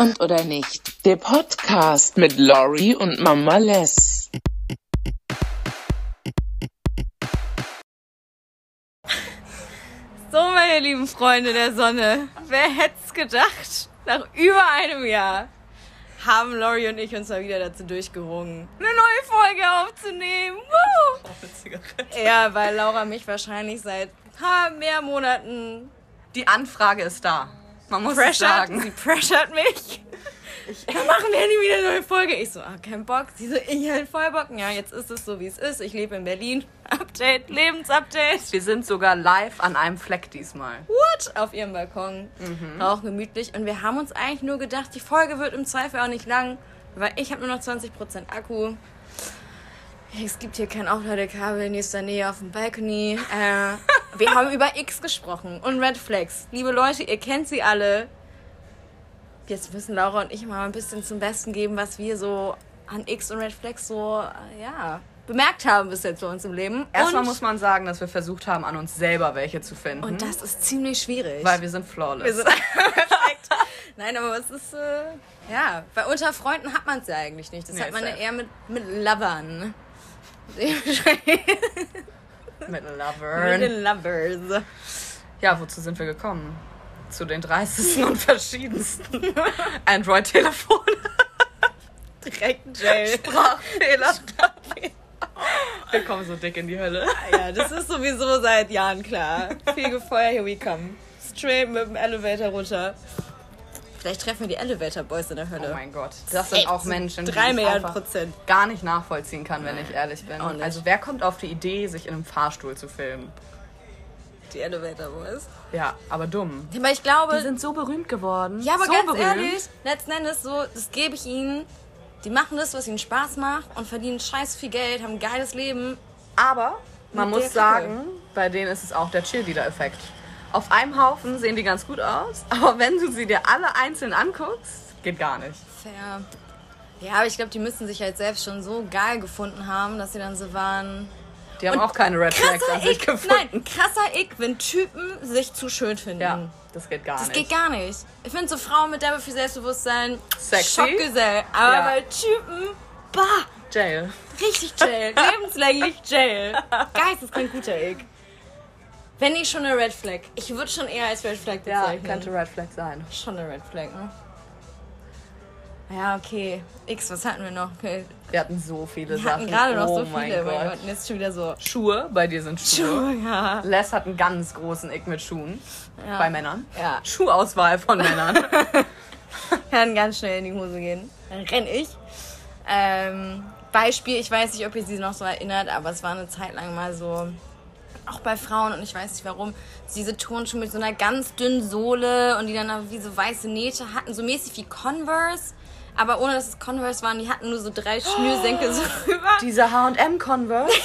und oder nicht. Der Podcast mit Lori und Mama Les. So, meine lieben Freunde der Sonne, wer hätte es gedacht? Nach über einem Jahr haben Lori und ich uns mal wieder dazu durchgerungen, eine neue Folge aufzunehmen. Woo! Ja, weil Laura mich wahrscheinlich seit paar mehr Monaten Die Anfrage ist da. Man muss es pressured. sagen. Sie pressured mich. Dann machen wir nie wieder eine neue Folge. Ich so, ah, kein Bock. Sie so, ich halt voll Bock. Ja, jetzt ist es so, wie es ist. Ich lebe in Berlin. Update, Lebensupdate. Wir sind sogar live an einem Fleck diesmal. What? Auf ihrem Balkon. Auch gemütlich. Und wir haben uns eigentlich nur gedacht, die Folge wird im Zweifel auch nicht lang, weil ich habe nur noch 20% Akku. Es gibt hier kein Aufladekabel in nächster Nähe auf dem Balkony. Äh, wir haben über X gesprochen und Red Flags. Liebe Leute, ihr kennt sie alle. Jetzt müssen Laura und ich mal ein bisschen zum Besten geben, was wir so an X und Red Flags so, äh, ja, bemerkt haben bis jetzt bei uns im Leben. Erstmal und, muss man sagen, dass wir versucht haben, an uns selber welche zu finden. und das ist ziemlich schwierig. weil wir sind flawless. Wir sind perfekt. Nein, aber es ist, äh, ja, bei unter Freunden hat man es ja eigentlich nicht. Das Nee, hat man ja eher mit, mit Lovern. Mit mit Lovern. den Lovers. Ja, wozu sind wir gekommen? Zu den 30. und verschiedensten Android-Telefonen. Direkt Jail. Sprachfehler. Wir kommen so dick in die Hölle. Ja, das ist sowieso seit Jahren klar. Fegefeuer, here we come. Straight mit dem Elevator runter. Vielleicht treffen wir die Elevator Boys in der Hölle. Oh mein Gott. Das sind auch Menschen, die Drei Milliarden Prozent. gar nicht nachvollziehen kann, wenn ich ehrlich bin. Also wer kommt auf die Idee, sich in einem Fahrstuhl zu filmen? Die Elevator Boys. Ja, aber dumm. Aber ich glaube, Die sind so berühmt geworden. Ja, aber so ganz berühmt. ehrlich, letzten Endes so, das gebe ich ihnen. Die machen das, was ihnen Spaß macht und verdienen scheiß viel Geld, haben ein geiles Leben. Aber man muss sagen, bei denen ist es auch der Cheerleader-Effekt. Auf einem Haufen sehen die ganz gut aus, aber wenn du sie dir alle einzeln anguckst, geht gar nicht. Fair. Ja, aber ich glaube, die müssen sich halt selbst schon so geil gefunden haben, dass sie dann so waren. Die haben Und auch keine Red Flags an sich gefunden. nein, krasser Ick, wenn Typen sich zu schön finden. Ja, das geht gar Das nicht. geht gar nicht. Ich finde so Frauen mit derbe viel Selbstbewusstsein Sexy? Schockgesell. Aber Ja. bei Typen, bah, Jail. richtig jail. lebenslänglich jail. Geisteskrank guter Ick. Wenn nicht schon eine Red Flag. Ich würde schon eher als Red Flag Ja, bezeichnen. könnte Red Flag sein. Schon eine Red Flag, ne? Ja, okay. X, was hatten wir noch? Okay. Wir hatten so viele Wir Sachen. hatten gerade noch oh so mein viele. Gott. Mein Gott. Und jetzt schon wieder so. Schuhe, bei dir sind Schuhe. Schuhe, ja. Les hat einen ganz großen Ick mit Schuhen. Ja. Bei Männern. Ja. Schuhauswahl von Männern. Kann ganz schnell in die Hose gehen. Dann renn ich. Ähm, Beispiel, ich weiß nicht, ob ihr sie noch so erinnert, aber es war eine Zeit lang mal so, auch bei Frauen und ich weiß nicht warum, diese Turnschuhe mit so einer ganz dünnen Sohle und die dann wie so weiße Nähte hatten, so mäßig wie Converse, aber ohne dass es Converse waren, die hatten nur so drei Schnürsenkel so rüber. Diese H&M Converse.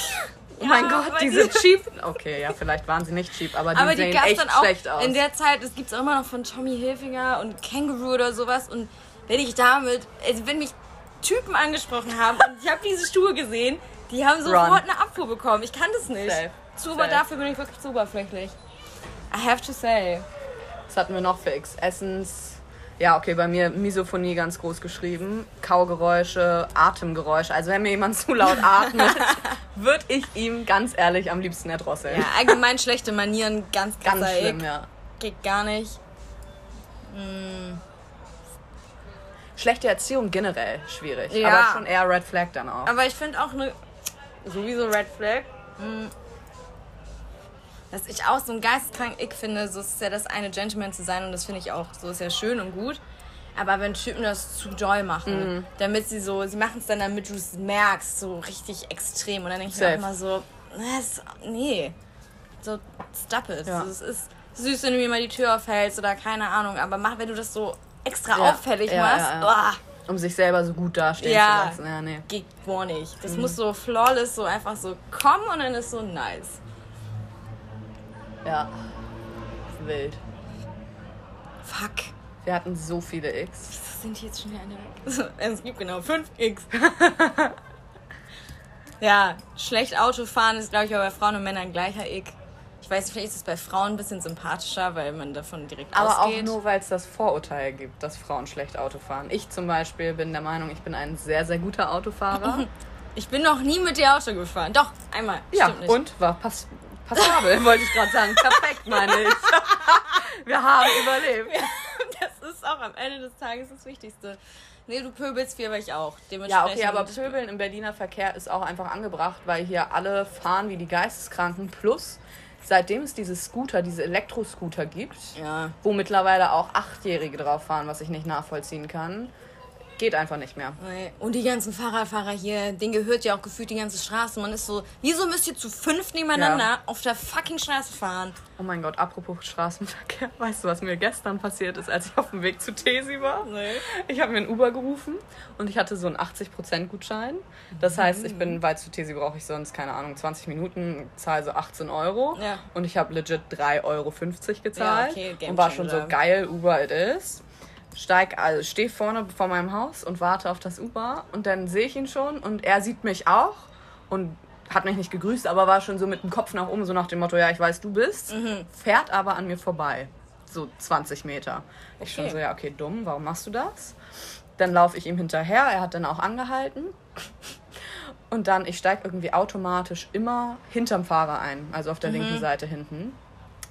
Oh mein Ja, Gott, aber die die- cheap. Okay, ja, vielleicht waren sie nicht cheap, aber die Aber die sehen gab es echt dann auch schlecht aus. in der Zeit, das gibt es auch immer noch von Tommy Hilfiger und Kangaroo oder sowas. Und wenn ich damit, also wenn mich Typen angesprochen haben und ich habe diese Schuhe gesehen, die haben sofort Run. eine Abfuhr bekommen. Ich kann das nicht. Safe. Zu, aber dafür bin ich wirklich zu oberflächlich. I have to say. Was hatten wir noch für X? Essens. Ja, okay, bei mir Misophonie ganz groß geschrieben. Kaugeräusche, Atemgeräusche. Also wenn mir jemand zu laut atmet, würde ich ihm ganz ehrlich am liebsten erdrosseln. Ja, allgemein schlechte Manieren, ganz ganz krasser schlimm, Ick. ja. Geht gar nicht. Schlechte Erziehung generell schwierig. Ja. Aber schon eher Red Flag dann auch. Aber ich finde auch eine. Sowieso Red Flag. mm, Dass ich auch so ein geisteskrank Ick finde, so ist ja das eine Gentleman zu sein und das finde ich auch, so ist ja schön und gut. Aber wenn Typen das zu doll machen, Mhm. damit sie so, sie machen es dann, damit du es merkst, so richtig extrem. Und dann denke ich mir auch immer so, nee, so stop it. Ja. So, es ist süß, wenn du mir mal die Tür aufhältst oder keine Ahnung, aber mach, wenn du das so extra Ja. auffällig Ja, machst, uah, um sich selber so gut dastehen Ja. zu lassen. Ja, nee. geht gar nicht. Mhm. Das muss so flawless, so einfach so kommen und dann ist so nice. Ja. Wild. Fuck. Wir hatten so viele X. Was sind die jetzt schon wieder eine weg? Es gibt genau 5x. ja, schlecht Autofahren ist, glaube ich, aber bei Frauen und Männern gleicher Ick. Ich weiß, vielleicht ist es bei Frauen ein bisschen sympathischer, weil man davon direkt Aber ausgeht. auch nur, weil es das Vorurteil gibt, dass Frauen schlecht Auto fahren. Ich zum Beispiel bin der Meinung, ich bin ein sehr, sehr guter Autofahrer. Ich bin noch nie mit dir Auto gefahren. Doch, einmal. ja, und war pass passabel, wollte ich gerade sagen. Perfekt, meine ich. Wir haben überlebt. Das ist auch am Ende des Tages das Wichtigste. Nee, du pöbelst viel, aber ich auch. Ja, okay, aber Pöbeln im Berliner Verkehr ist auch einfach angebracht, weil hier alle fahren wie die Geisteskranken. Plus, seitdem es diese Scooter, diese Elektroscooter gibt, Ja. wo mittlerweile auch Achtjährige drauf fahren, was ich nicht nachvollziehen kann, geht einfach nicht mehr. Nee. Und die ganzen Fahrradfahrer hier, denen gehört ja auch gefühlt die ganze Straße. Man ist so, wieso müsst ihr zu fünf nebeneinander Ja. auf der fucking Straße fahren? Oh mein Gott, apropos Straßenverkehr. Weißt du, was mir gestern passiert ist, als ich auf dem Weg zu Tesi war? Nee. Ich habe mir ein Uber gerufen und ich hatte so einen 80% Gutschein. Das heißt, ich bin, weil zu Tesi brauche ich sonst, keine Ahnung, 20 Minuten, zahle so 18 Euro. Ja. Und ich habe legit 3,50 Euro gezahlt. Ja, okay, und war schon so geil, Uber it is. Steig, also stehe vorne vor meinem Haus und warte auf das Uber und dann sehe ich ihn schon und er sieht mich auch und hat mich nicht gegrüßt, aber war schon so mit dem Kopf nach oben, so nach dem Motto, ja, ich weiß, du bist, Mhm. fährt aber an mir vorbei. So 20 Meter. Ich schon Okay. so, ja, okay, dumm, warum machst du das? Dann laufe ich ihm hinterher, er hat dann auch angehalten. Und dann, ich steige irgendwie automatisch immer hinterm Fahrer ein, also auf der linken Seite hinten.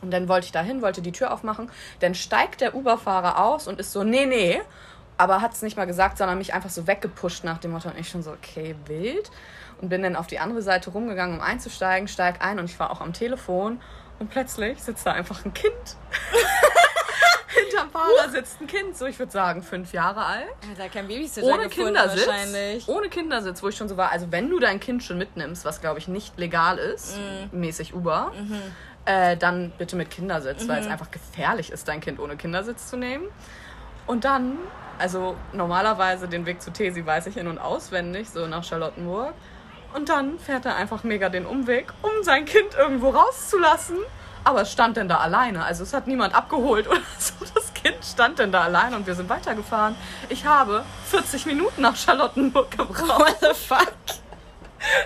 Und dann wollte ich da hin, wollte die Tür aufmachen. Dann steigt der Uber-Fahrer aus und ist so, nee, nee. Aber hat es nicht mal gesagt, sondern mich einfach so weggepusht nach dem Motto. Und ich schon so, okay, wild. Und bin dann auf die andere Seite rumgegangen, um einzusteigen, steig ein und ich war auch am Telefon. Und plötzlich sitzt da einfach ein Kind. Hinterm Fahrer sitzt ein Kind, so ich würde sagen fünf Jahre alt da kein Babysitter ohne gefunden Kindersitz. wahrscheinlich. Ohne Kindersitz, wo ich schon so war. Also wenn du dein Kind schon mitnimmst, was glaube ich nicht legal ist, Mhm. mäßig Uber, äh, dann bitte mit Kindersitz, weil es einfach gefährlich ist, dein Kind ohne Kindersitz zu nehmen. Und dann, also normalerweise den Weg zu Tesi weiß ich in- und auswendig, so nach Charlottenburg. Und dann fährt er einfach mega den Umweg, um sein Kind irgendwo rauszulassen. Aber es stand denn da alleine. Also es hat niemand abgeholt oder so. Das Kind stand denn da alleine und wir sind weitergefahren. Ich habe 40 Minuten nach Charlottenburg gebraucht. What the fuck?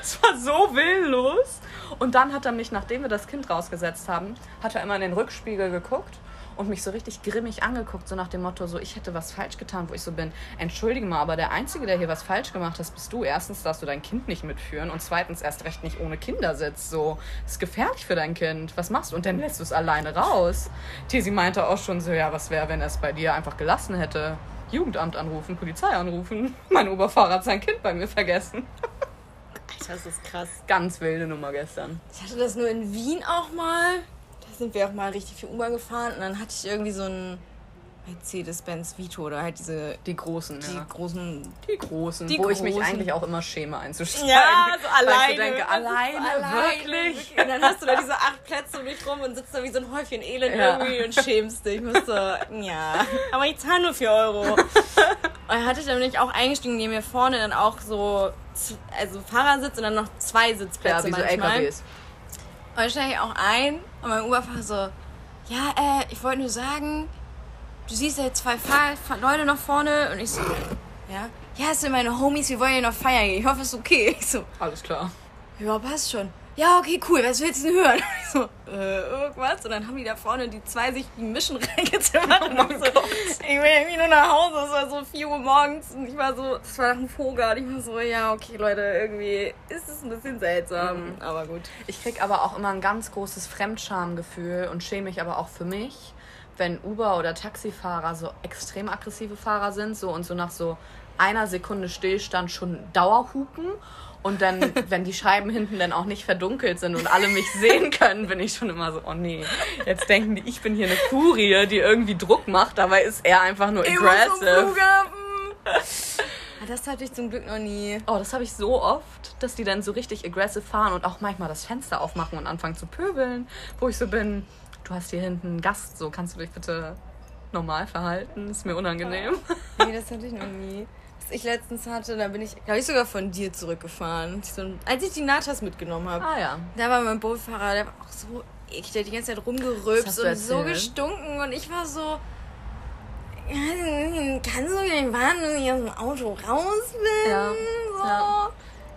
Es war so willenlos. Und dann hat er mich, nachdem wir das Kind rausgesetzt haben, hat er immer in den Rückspiegel geguckt und mich so richtig grimmig angeguckt, so nach dem Motto, so ich hätte was falsch getan, wo ich so bin, entschuldige mal, aber der Einzige, der hier was falsch gemacht hat, bist du. Erstens darfst du dein Kind nicht mitführen und zweitens erst recht nicht ohne Kindersitz. So, das ist gefährlich für dein Kind. Was machst du? Und dann lässt du es alleine raus. Tesi meinte auch schon so, ja, was wäre, wenn er es bei dir einfach gelassen hätte? Jugendamt anrufen, Polizei anrufen. Mein Oberfahrer hat sein Kind bei mir vergessen. Das ist krass. Ganz wilde Nummer gestern. Ich hatte das nur in Wien auch mal. Da sind wir auch mal richtig viel Uber gefahren und dann hatte ich irgendwie so ein Mercedes-Benz Vito oder halt diese Die großen, die ja. großen. Die großen, Die wo ich mich großen. eigentlich auch immer schäme einzusteigen. Ja, so alleine. ich denke, ist alleine, wirklich? Und dann hast du da diese acht Plätze um dich rum und sitzt da wie so ein Häufchen Elend Ja. irgendwie und schämst dich. Ich muss so, ja. Aber ich zahle nur 4 Euro. Und dann hatte ich dann bin ich auch eingestiegen, neben mir vorne dann auch so, also Fahrersitz und dann noch zwei Ja, Sitzplätze wie so manchmal. LKWs. Und dann steige ich auch ein und mein Uberfahrer so, ja, äh, ich wollte nur sagen, du siehst ja zwei Fahr Leute noch vorne und ich so, ja, ja, das sind meine Homies, wir wollen ja noch feiern gehen. Ich hoffe, es ist okay. Ich so, Alles klar. ja, passt schon. Ja, okay, cool, was willst du denn hören? Ich so, äh, irgendwas. Und dann haben die da vorne die zwei sich die Mischen reingezimmert. und ich, so, ich will irgendwie nur nach Hause. Es war so 4 Uhr morgens und ich war so, es war nach dem Vogel. Und ich war so, ja, okay, Leute, irgendwie ist es ein bisschen seltsam. Aber gut. Ich krieg aber auch immer ein ganz großes Fremdschamgefühl und schäme mich aber auch für mich, wenn Uber- oder Taxifahrer so extrem aggressive Fahrer sind so und so nach so einer Sekunde Stillstand schon Dauerhupen. Und dann, wenn die Scheiben hinten dann auch nicht verdunkelt sind und alle mich sehen können, bin ich schon immer so, oh nee, jetzt denken die, ich bin hier eine Furie, die irgendwie Druck macht, dabei ist er einfach nur aggressive. Ah, Das hatte ich zum Glück noch nie. Oh, das habe ich so oft, dass die dann so richtig aggressive fahren und auch manchmal das Fenster aufmachen und anfangen zu pöbeln, wo ich so bin, du hast hier hinten einen Gast, so kannst du dich bitte normal verhalten, ist mir unangenehm. Nee, das hatte ich noch nie. Ich letztens hatte, da bin ich, glaube ich, sogar von dir zurückgefahren. Als ich die Natas mitgenommen habe. Ah ja. Da war mein Bootfahrer, der war auch so eklig, der hat die ganze Zeit rumgerülpst und so gestunken und ich war so. Kannst du nicht warten, dass ich aus dem Auto raus bin? Ja, So. ja.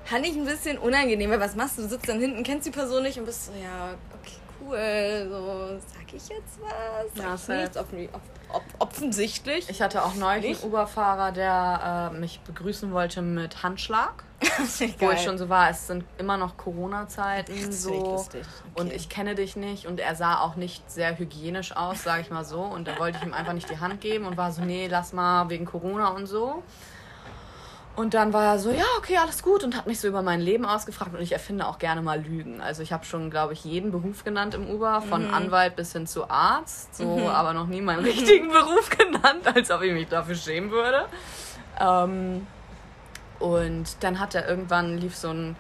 Fand ich ein bisschen unangenehm, weil was machst du? Du sitzt dann hinten, kennst die Person nicht und bist so, ja, okay, cool. cool. So, sag ich jetzt was? Sag Ja, ich nichts? Offensichtlich. Off, off, offensichtlich. Ich hatte auch neulich Nicht? einen Uberfahrer, der äh, mich begrüßen wollte mit Handschlag. Wo ich schon so war, es sind immer noch Corona-Zeiten so. lustig. Und Okay. ich kenne dich nicht und er sah auch nicht sehr hygienisch aus, sage ich mal so. Und da wollte ich ihm einfach nicht die Hand geben und war so, nee, lass mal wegen Corona und so. Und dann war er so, ja, okay, alles gut und hat mich so über mein Leben ausgefragt und ich erfinde auch gerne mal Lügen. Also ich habe schon, glaube ich, jeden Beruf genannt im Uber, von Mhm. Anwalt bis hin zu Arzt, so, aber noch nie meinen richtigen Beruf genannt, als ob ich mich dafür schämen würde. Ähm, und dann hat er irgendwann lief so ein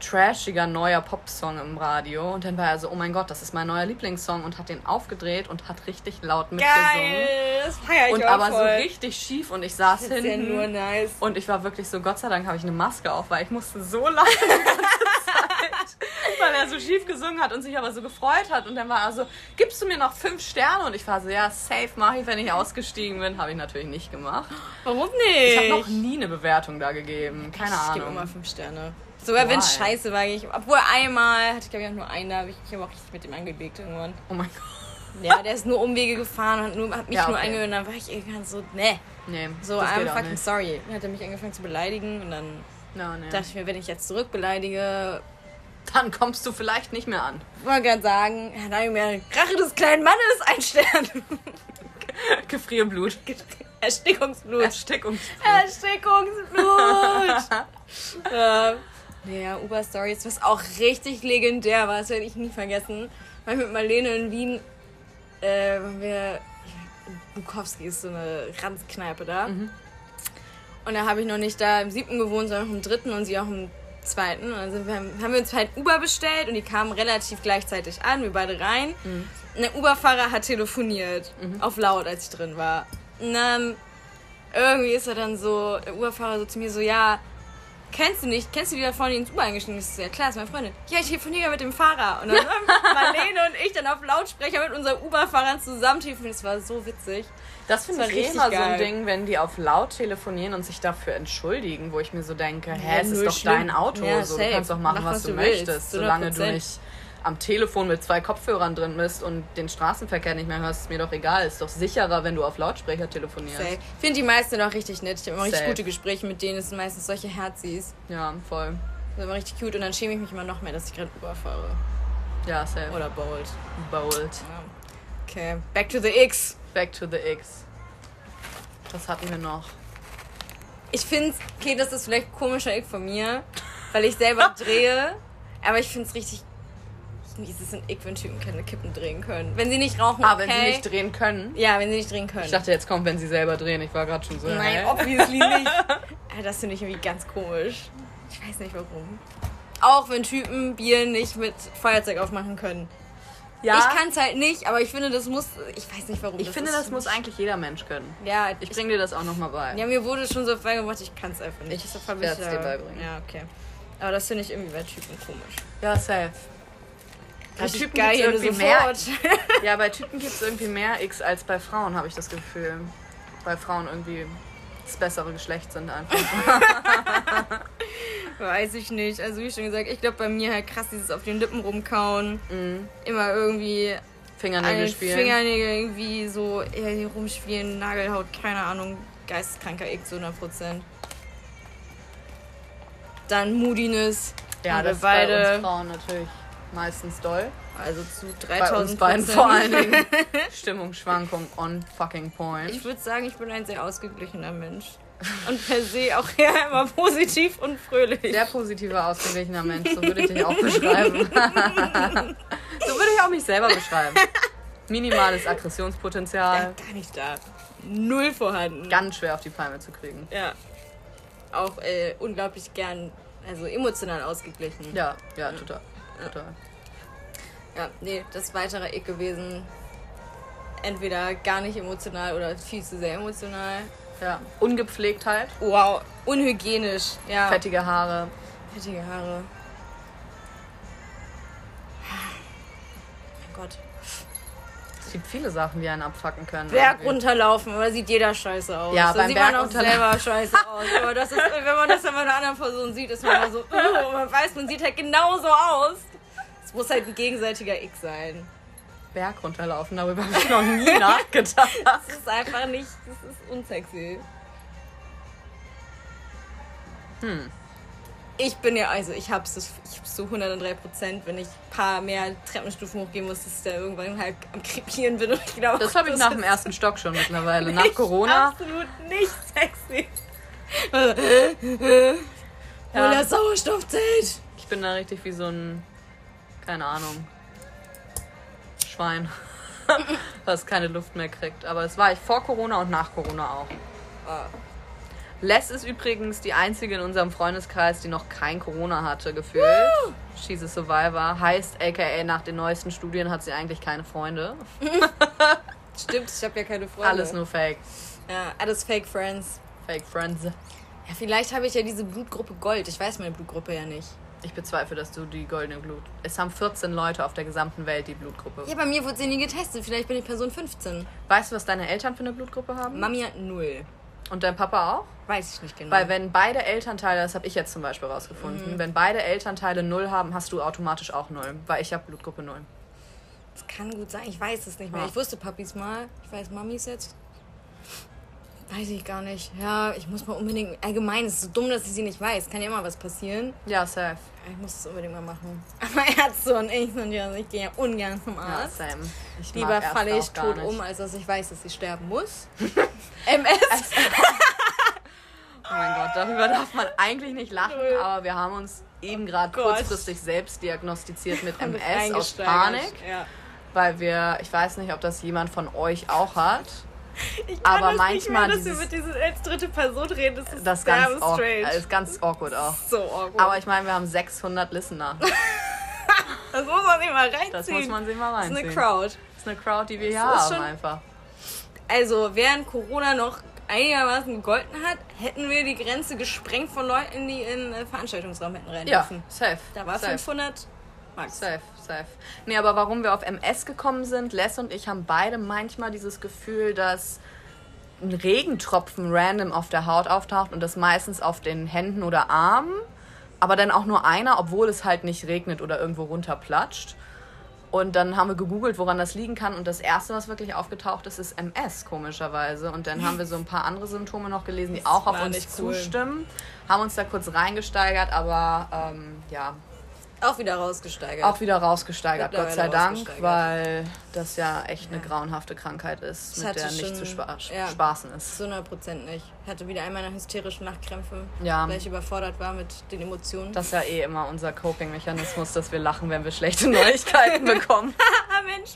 trashiger neuer Popsong im Radio und dann war er so, oh mein Gott, das ist mein neuer Lieblingssong und hat den aufgedreht und hat richtig laut mitgesungen. Geil, das feier ich Und aber so voll. richtig schief und ich saß Das ist ja nur nice. und ich war wirklich so, Gott sei Dank habe ich eine Maske auf, weil ich musste so lachen die ganze Zeit, weil er so schief gesungen hat und sich aber so gefreut hat. Und dann war er so, gibst du mir noch fünf Sterne? Und ich war so, ja, safe mache ich, wenn ich ausgestiegen bin. Habe ich natürlich nicht gemacht. Warum nicht? Ich habe noch nie eine Bewertung da gegeben. Keine Ich gebe Ahnung. immer fünf Sterne. Sogar wenn es scheiße war. Ich, obwohl einmal, hatte ich glaube ich auch nur einen, da habe ich, ich habe auch richtig mit dem angelegt irgendwann. Oh mein Gott. Ja, der ist nur Umwege gefahren und nur, hat mich Ja, nur okay. angehört. Dann war ich irgendwann so, ne. Nee, So, I'm fucking nicht. sorry. Dann hat er mich angefangen zu beleidigen und dann No, nee. dachte ich mir, wenn ich jetzt zurück beleidige, Dann kommst du vielleicht nicht mehr an. wollte gerade sagen, dann habe ich mir Rache des kleinen Mannes ein Stern. Gefrierblut. Erstickungsblut. Erstickung. Erstickungsblut. ja. Ja, Uber Stories, was auch richtig legendär war, das werde ich nie vergessen. Weil mit Marlene in Wien, äh, waren wir, Bukowski ist so eine Ranzkneipe da. Und da habe ich noch nicht da im siebten gewohnt, sondern im dritten und sie auch im zweiten. Und dann wir, haben wir uns halt Uber bestellt und die kamen relativ gleichzeitig an, wir beide rein. Und der Uberfahrer hat telefoniert, auf laut, als ich drin war. Und dann irgendwie ist er dann so, der Uberfahrer so zu mir so, ja, kennst du nicht, kennst du die da vorne, die ins Uber eingestiegen ist? Ja klar, ist meine Freundin. Ja, ich telefoniere mit dem Fahrer. Und dann Marlene und ich dann auf Lautsprecher mit unseren Uberfahrern zusammen telefoniert. Das war so witzig. Das finde ich immer so ein geil. Ding, wenn die auf laut telefonieren und sich dafür entschuldigen, wo ich mir so denke, hä, Ja, es ist doch schlimm. dein Auto, Ja, so, du kannst doch machen, Mach, was, was du willst, möchtest, 100%. solange du nicht am Telefon mit zwei Kopfhörern drin bist und den Straßenverkehr nicht mehr hörst, ist mir doch egal. Ist doch sicherer, wenn du auf Lautsprecher telefonierst. Safe. Ich finde die meisten auch richtig nett. Ich habe immer richtig Safe. gute Gespräche mit denen. Es sind meistens solche Herzis. Ja, voll. Das ist immer richtig cute. Und dann schäme ich mich immer noch mehr, dass ich gerade Uber fahre. Ja, safe. Oder. Bold. Ja. Okay, back to the X. Back to the X. Was hatten wir noch? Ich finde, okay, das ist vielleicht komischer Ick von mir, weil ich selber drehe. Aber ich finde es richtig. Es ist ein Ick, wenn Typen keine Kippen drehen können. Wenn sie nicht rauchen, Ah, okay. wenn sie nicht drehen können. ja, wenn sie nicht drehen können. Ich dachte, jetzt kommt, wenn sie selber drehen. Ich war gerade schon so. Nein, hä? obviously nicht. Das finde ich irgendwie ganz komisch. Ich weiß nicht warum. Auch wenn Typen Bier nicht mit Feuerzeug aufmachen können. ja, Ich kann es halt nicht, aber ich finde, das muss. Ich weiß nicht warum. Ich finde, ist das muss eigentlich jeder Mensch können. Ja, Ich ich. bring dir das auch nochmal bei. Ja, mir wurde schon so beigebracht, ich kann es einfach nicht. Ich werd's da- dir beibringen. Ja, okay. Aber das finde ich irgendwie bei Typen komisch. Ja, safe. Bei Typen gibt's irgendwie mehr. Ja, bei Typen gibt es irgendwie mehr X als bei Frauen, habe ich das Gefühl. Bei Frauen irgendwie das bessere Geschlecht sind einfach. Weiß ich nicht. Also wie schon gesagt, ich glaube bei mir halt krass dieses auf den Lippen rumkauen. Immer irgendwie Fingernägel spielen. Fingernägel irgendwie so hier rumspielen, Nagelhaut, keine Ahnung. Geisteskranker Ick zu 100%. Dann Moodiness. ja, das ist bei beide. uns Frauen natürlich meistens doll. Also zu Bei 3000 uns beiden vor allen Dingen. Stimmungsschwankung on fucking point. Ich würde sagen, ich bin ein sehr ausgeglichener Mensch. Und per se auch eher immer positiv und fröhlich. Sehr positiver, ausgeglichener Mensch, so würde ich dich auch beschreiben. so würde ich auch mich selber beschreiben. Minimales Aggressionspotenzial. Ja, gar nicht da. Null vorhanden. Ganz schwer auf die Palme zu kriegen. Ja. Auch äh, unglaublich gern, also emotional ausgeglichen. Ja, ja, total. Total. Ja, nee, das weitere Ick gewesen. Entweder gar nicht emotional oder viel zu sehr emotional. Ja. Ungepflegtheit, Wow, unhygienisch. Ja, fettige Haare. fettige Haare. Mein Gott. Es gibt viele Sachen, die einen abfacken können. Berg runterlaufen, oder sieht jeder scheiße aus. Ja, da beim sieht man Berg auch runterla- selber scheiße aus. Aber das ist, wenn man das dann bei einer anderen Person sieht, ist man so, oh, man weiß, man sieht halt genauso aus. Es muss halt ein gegenseitiger Ick sein. Berg runterlaufen, darüber habe ich noch nie nachgedacht. Das ist einfach nicht, das ist unsexy. Hm. Ich bin ja, also ich hab's, ich hab's so 103 Prozent, wenn ich ein paar mehr Treppenstufen hochgehen muss, dass ich da irgendwann halt am Krepieren bin und ich glaube, Das habe ich nach dem ersten Stock schon mittlerweile. Nach Corona. Absolut nicht sexy. Ja. Oder Sauerstoffzelt. Ich bin da richtig wie so ein, keine Ahnung, Schwein, was keine Luft mehr kriegt. Aber das war ich vor Corona und nach Corona auch. Ah. Les ist übrigens die einzige in unserem Freundeskreis, die noch kein Corona hatte, gefühlt. She's a Survivor. Heißt, aka nach den neuesten Studien hat sie eigentlich keine Freunde. Stimmt, ich habe ja keine Freunde. Alles nur Fake. Ja, alles Fake Friends. Fake Friends. Ja, vielleicht habe ich ja diese Blutgruppe Gold. Ich weiß meine Blutgruppe ja nicht. Ich bezweifle, dass du die goldene Blut. Es haben 14 Leute auf der gesamten Welt die Blutgruppe. Ja, bei mir wurde sie nie getestet. Vielleicht bin ich Person 15. Weißt du, was deine Eltern für eine Blutgruppe haben? Mami hat null. Und dein Papa auch? Weiß ich nicht genau. Weil wenn beide Elternteile, das habe ich jetzt zum Beispiel rausgefunden, Mhm. wenn beide Elternteile null haben, hast du automatisch auch null. Weil ich habe Blutgruppe null. das kann gut sein. Ich weiß es nicht mehr. Ja. Ich wusste Papis mal. Ich weiß Mamis jetzt. Weiß ich gar nicht. Ja, ich muss mal unbedingt. Allgemein es ist so dumm, dass ich sie nicht weiß. Kann ja immer was passieren. Ja, safe. Ich muss es unbedingt mal machen. Aber Ärzte und ich sind ja, ich gehe ja ungern zum Ja, Arzt. same. Ich mag Lieber falle ich tot um, als dass ich weiß, dass ich sterben muss. MS. Oh mein Gott, darüber darf man eigentlich nicht lachen, aber wir haben uns eben gerade Gott. kurzfristig selbst diagnostiziert mit MS aus. Panik, Ja. weil wir, ich weiß nicht, ob das jemand von euch auch hat. Ich Aber kann das manchmal nicht mehr, dass dieses- wir mit dieser als dritte Person reden. Das ist Das ganz, derbe awk strange. ist ganz awkward auch. so awkward. Aber ich meine, wir haben 600 Listener. das muss man sich mal reinziehen. Das muss man sich mal Das ist reinziehen. eine Crowd. Das ist eine Crowd, die wir hier Das haben schon- einfach. Also, während Corona noch einigermaßen gegolten hat, hätten wir die Grenze gesprengt von Leuten, die in den Veranstaltungsraum hätten rein Ja, dürfen. safe. Da war safe. 500 Max. Safe, safe. Nee, aber warum wir auf MS gekommen sind, Les und ich haben beide manchmal dieses Gefühl, dass ein Regentropfen random auf der Haut auftaucht und das meistens auf den Händen oder Armen, aber dann auch nur einer, obwohl es halt nicht regnet oder irgendwo runterplatscht. Und dann haben wir gegoogelt, woran das liegen kann. Und das erste, was wirklich aufgetaucht ist, ist MS, komischerweise. Und dann haben wir so ein paar andere Symptome noch gelesen, die auch auf uns cool. zustimmen. Haben uns da kurz reingesteigert, aber ähm, ja, Auch wieder rausgesteigert. auch wieder rausgesteigert, Gott sei Dank, weil das ja echt eine grauenhafte Krankheit ist, Das mit der nicht schon- zu spa ja. spaßen ist. Zu 100 Prozent nicht. Ich hatte wieder einmal eine hysterische Nachtkrämpfe, Ja. weil ich überfordert war mit den Emotionen. Das ist ja eh immer unser Coping-Mechanismus, dass wir lachen, wenn wir schlechte Neuigkeiten bekommen. Ah, Mensch,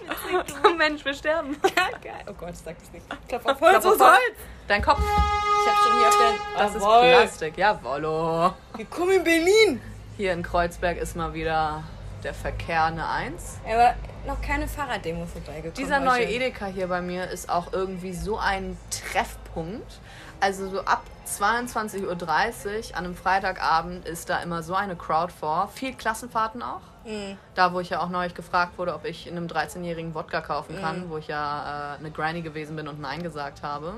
oh Mensch, wir sterben. Ja, geil. Oh Gott, sag das nicht. Klopf auf Holz, Klopf auf Holz. Dein Kopf, Ich hab schon hier auf der... das Jawohl. ist Plastik. Jawollo. Willkommen in Berlin. Hier in Kreuzberg ist mal wieder der Verkehr eine Eins. Aber noch keine Fahrraddemo vorbeigekommen. Dieser neue heute. Edeka hier bei mir ist auch irgendwie so ein Treffpunkt. Also so ab 22.30 Uhr an einem Freitagabend ist da immer so eine Crowd vor. Viel Klassenfahrten auch. Mhm. Da, wo ich ja auch neulich gefragt wurde, ob ich in einem 13-jährigen Wodka kaufen Mhm. kann, wo ich ja äh, eine Granny gewesen bin und Nein gesagt habe.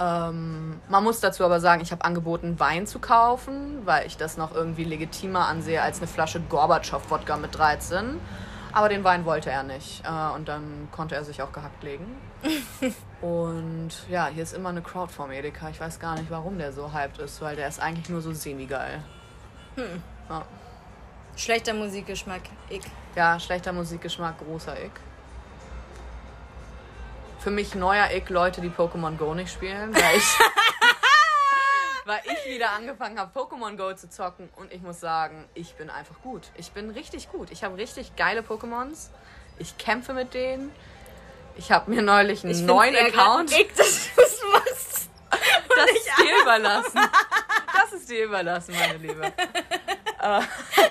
Ähm, man muss dazu aber sagen, ich habe angeboten, Wein zu kaufen, weil ich das noch irgendwie legitimer ansehe als eine Flasche Gorbatschow-Wodka mit 13. Aber den Wein wollte er nicht. Äh, und dann konnte er sich auch gehackt legen. und ja, hier ist immer eine Crowd vom Edeka. Ich weiß gar nicht, warum der so hyped ist, weil der ist eigentlich nur so semi-geil. Ja. Schlechter Musikgeschmack. Ich. Ja, schlechter Musikgeschmack, großer Ick. Für mich neuer Ick Leute, die Pokémon Go nicht spielen, weil ich, weil ich wieder angefangen habe, Pokémon Go zu zocken und ich muss sagen, ich bin einfach gut. Ich bin richtig gut. Ich habe richtig geile Pokémons. Ich kämpfe mit denen. Ich habe mir neulich einen Ich neuen Account. Ich, dass du es machst. Das ist dir überlassen. Das ist dir überlassen, meine Liebe.